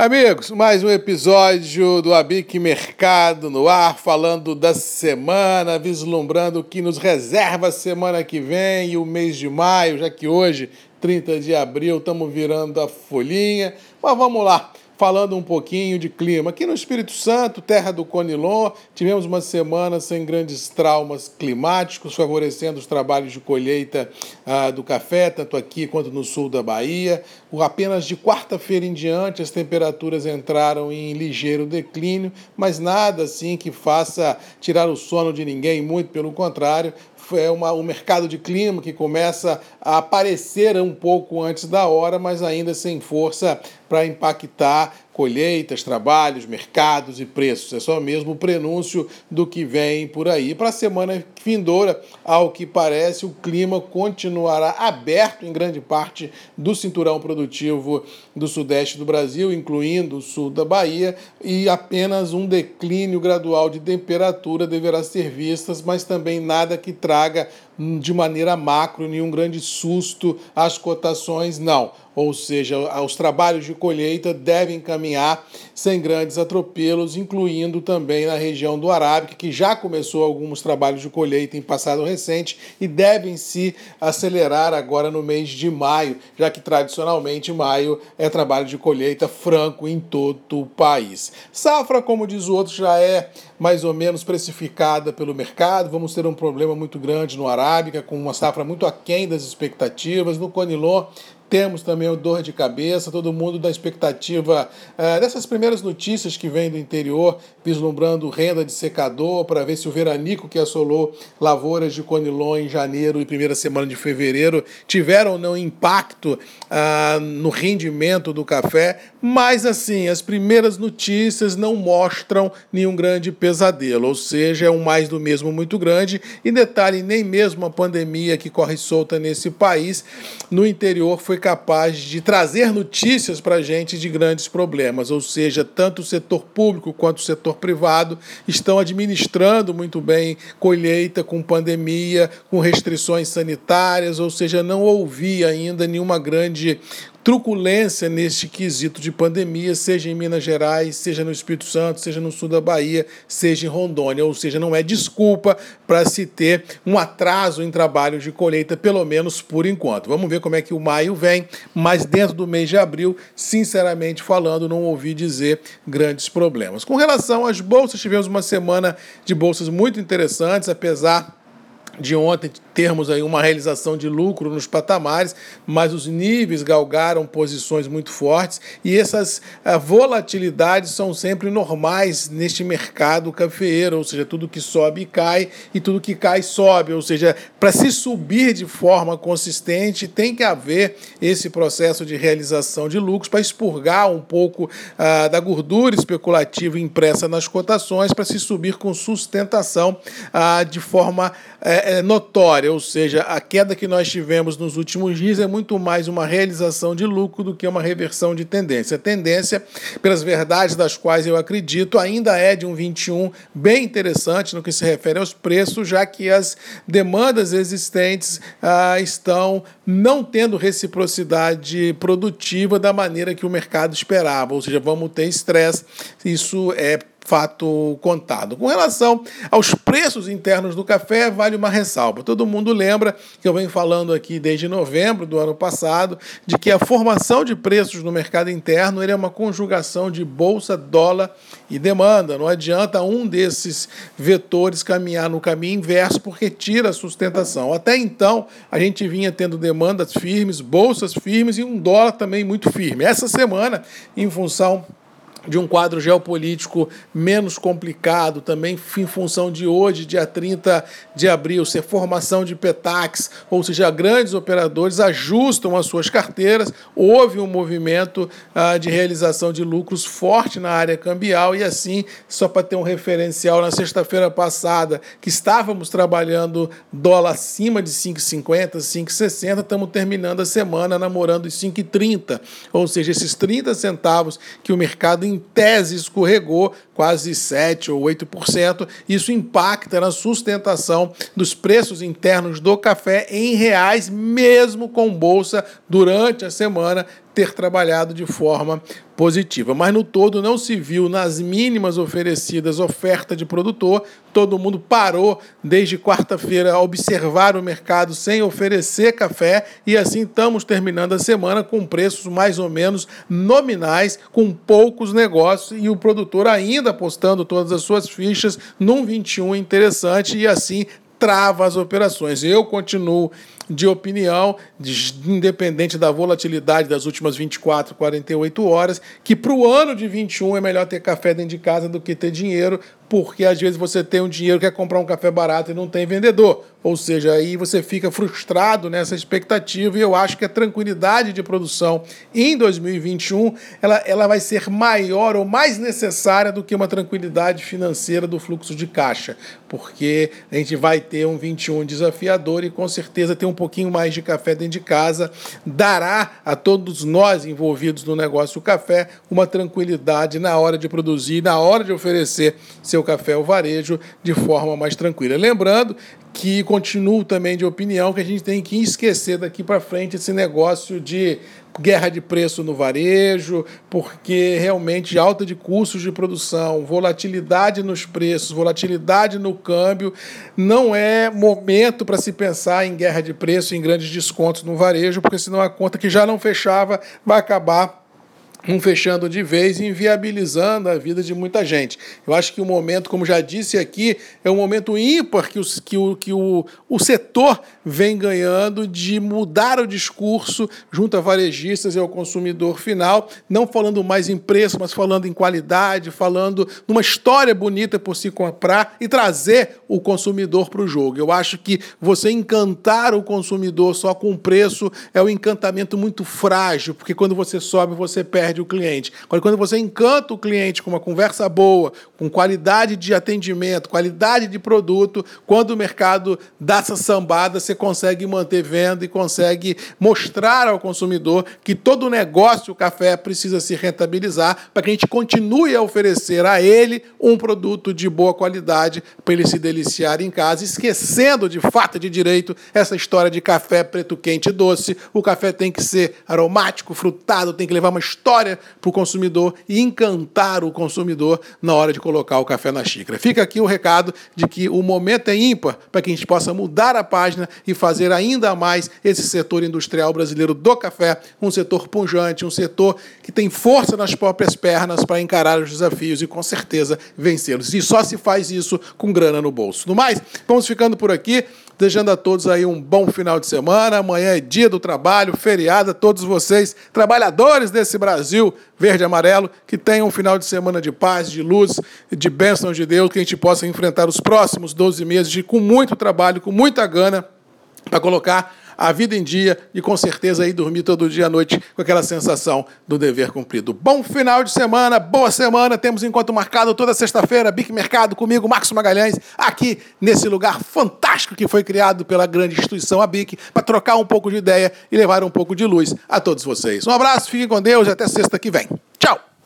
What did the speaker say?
Amigos, mais um episódio do Abic Mercado no ar, falando da semana, vislumbrando o que nos reserva a semana que vem e o mês de maio, já que hoje, 30 de abril, estamos virando a folhinha. Mas vamos lá falando um pouquinho de clima. Aqui no Espírito Santo, terra do Conilon, tivemos uma semana sem grandes traumas climáticos, favorecendo os trabalhos de colheita ah, do café, tanto aqui quanto no sul da Bahia. O, apenas de quarta-feira em diante, as temperaturas entraram em ligeiro declínio, mas nada assim que faça tirar o sono de ninguém, muito pelo contrário, é uma, um mercado de clima que começa a aparecer um pouco antes da hora, mas ainda sem força para impactar colheitas, trabalhos, mercados e preços. É só mesmo o prenúncio do que vem por aí. Para a semana vindoura, ao que parece, o clima continuará aberto em grande parte do cinturão produtivo do sudeste do Brasil, incluindo o sul da Bahia, e apenas um declínio gradual de temperatura deverá ser visto, mas também nada que traga de maneira macro, nenhum grande susto às cotações, não. Ou seja, os trabalhos de colheita devem caminhar sem grandes atropelos, incluindo também na região do Arábica, que já começou alguns trabalhos de colheita em passado recente e devem se acelerar agora no mês de maio, já que tradicionalmente maio é trabalho de colheita franco em todo o país. Safra, como diz o outro, já é mais ou menos precificada pelo mercado. Vamos ter um problema muito grande no Arábica, com uma safra muito aquém das expectativas. No Conilon, temos também o dor de cabeça, todo mundo da expectativa uh, dessas primeiras notícias que vêm do interior, vislumbrando renda de secador, para ver se o veranico que assolou lavouras de Conilon em janeiro e primeira semana de fevereiro tiveram ou não impacto uh, no rendimento do café. Mas, assim, as primeiras notícias não mostram nenhum grande pesadelo, ou seja, é um mais do mesmo muito grande. E detalhe, nem mesmo a pandemia que corre solta nesse país, no interior foi capaz de trazer notícias para a gente de grandes problemas, ou seja, tanto o setor público quanto o setor privado estão administrando muito bem colheita com pandemia, com restrições sanitárias, ou seja, não ouvi ainda nenhuma grande truculência neste quesito de pandemia, seja em Minas Gerais, seja no Espírito Santo, seja no sul da Bahia, seja em Rondônia. Ou seja, não é desculpa para se ter um atraso em trabalhos de colheita, pelo menos por enquanto. Vamos ver como é que o maio vem, mas dentro do mês de abril, sinceramente falando, não ouvi dizer grandes problemas. Com relação às bolsas, tivemos uma semana de bolsas muito interessantes, apesar de ontem termos aí uma realização de lucro nos patamares, mas os níveis galgaram posições muito fortes e essas uh, volatilidades são sempre normais neste mercado cafeeiro, ou seja, tudo que sobe cai e tudo que cai sobe, ou seja, para se subir de forma consistente tem que haver esse processo de realização de lucros para expurgar um pouco uh, da gordura especulativa impressa nas cotações para se subir com sustentação uh, de forma é, é notória, ou seja, a queda que nós tivemos nos últimos dias é muito mais uma realização de lucro do que uma reversão de tendência. A tendência, pelas verdades das quais eu acredito, ainda é de um 21 bem interessante no que se refere aos preços, já que as demandas existentes ah, estão não tendo reciprocidade produtiva da maneira que o mercado esperava, ou seja, vamos ter estresse. Isso é fato contado. Com relação aos preços internos do café, vale uma ressalva. Todo mundo lembra que eu venho falando aqui desde novembro do ano passado de que a formação de preços no mercado interno é uma conjugação de bolsa, dólar e demanda. Não adianta um desses vetores caminhar no caminho inverso porque tira a sustentação. Até então, a gente vinha tendo demandas firmes, bolsas firmes e um dólar também muito firme. Essa semana, em função de um quadro geopolítico menos complicado, também em função de hoje, dia 30 de abril, ser formação de PETAX, ou seja, grandes operadores ajustam as suas carteiras, houve um movimento ah, de realização de lucros forte na área cambial e assim, só para ter um referencial, na sexta-feira passada, que estávamos trabalhando dólar acima de 5,50, 5,60, estamos terminando a semana namorando os 5,30, ou seja, esses 30 centavos que o mercado tese escorregou quase 7 ou 8%. Isso impacta na sustentação dos preços internos do café em reais, mesmo com bolsa durante a semana ter trabalhado de forma positiva. Mas no todo não se viu nas mínimas oferecidas oferta de produtor. Todo mundo parou desde quarta-feira a observar o mercado sem oferecer café e assim estamos terminando a semana com preços mais ou menos nominais, com poucos negócios e o produtor ainda apostando todas as suas fichas num 21 interessante e assim trava as operações. Eu continuo de opinião, de, independente da volatilidade das últimas 24, 48 horas, que para o ano de 21 é melhor ter café dentro de casa do que ter dinheiro, porque às vezes você tem um dinheiro, quer comprar um café barato e não tem vendedor. Ou seja, aí você fica frustrado nessa expectativa e eu acho que a tranquilidade de produção em 2021 ela, ela vai ser maior ou mais necessária do que uma tranquilidade financeira do fluxo de caixa, porque a gente vai ter um 21 desafiador e com certeza ter um pouquinho mais de café dentro de casa dará a todos nós envolvidos no negócio café uma tranquilidade na hora de produzir, na hora de oferecer seu café ao varejo de forma mais tranquila. Lembrando que continuo também de opinião que a gente tem que esquecer daqui para frente esse negócio de guerra de preço no varejo, porque realmente alta de custos de produção, volatilidade nos preços, volatilidade no câmbio, não é momento para se pensar em guerra de preço, em grandes descontos no varejo, porque senão a conta que já não fechava vai acabar um fechando de vez e inviabilizando a vida de muita gente. Eu acho que o momento, como já disse aqui, é um momento ímpar que, os, que, o, que o, o setor vem ganhando de mudar o discurso junto a varejistas e ao consumidor final, não falando mais em preço, mas falando em qualidade, falando numa história bonita por se comprar e trazer o consumidor para o jogo. Eu acho que você encantar o consumidor só com preço é um encantamento muito frágil, porque quando você sobe, você perde perde o cliente. Quando você encanta o cliente com uma conversa boa, com qualidade de atendimento, qualidade de produto, quando o mercado dá essa sambada, você consegue manter venda e consegue mostrar ao consumidor que todo negócio o café precisa se rentabilizar para que a gente continue a oferecer a ele um produto de boa qualidade para ele se deliciar em casa, esquecendo de fato de direito essa história de café preto quente e doce. O café tem que ser aromático, frutado, tem que levar uma história história para o consumidor e encantar o consumidor na hora de colocar o café na xícara. Fica aqui o recado de que o momento é ímpar para que a gente possa mudar a página e fazer ainda mais esse setor industrial brasileiro do café um setor punjante, um setor que tem força nas próprias pernas para encarar os desafios e com certeza vencê-los. E só se faz isso com grana no bolso. No mais, vamos ficando por aqui. Desejando a todos aí um bom final de semana. Amanhã é dia do trabalho, feriado todos vocês, trabalhadores desse Brasil verde e amarelo, que tenham um final de semana de paz, de luz, de bênçãos de Deus, que a gente possa enfrentar os próximos 12 meses de, com muito trabalho, com muita gana, para colocar a vida em dia e com certeza aí dormir todo dia à noite com aquela sensação do dever cumprido. Bom final de semana, boa semana. Temos encontro marcado toda sexta-feira, Bic Mercado, comigo, Marcos Magalhães, aqui nesse lugar fantástico que foi criado pela grande instituição ABIC, para trocar um pouco de ideia e levar um pouco de luz a todos vocês. Um abraço, fiquem com Deus e até sexta que vem. Tchau!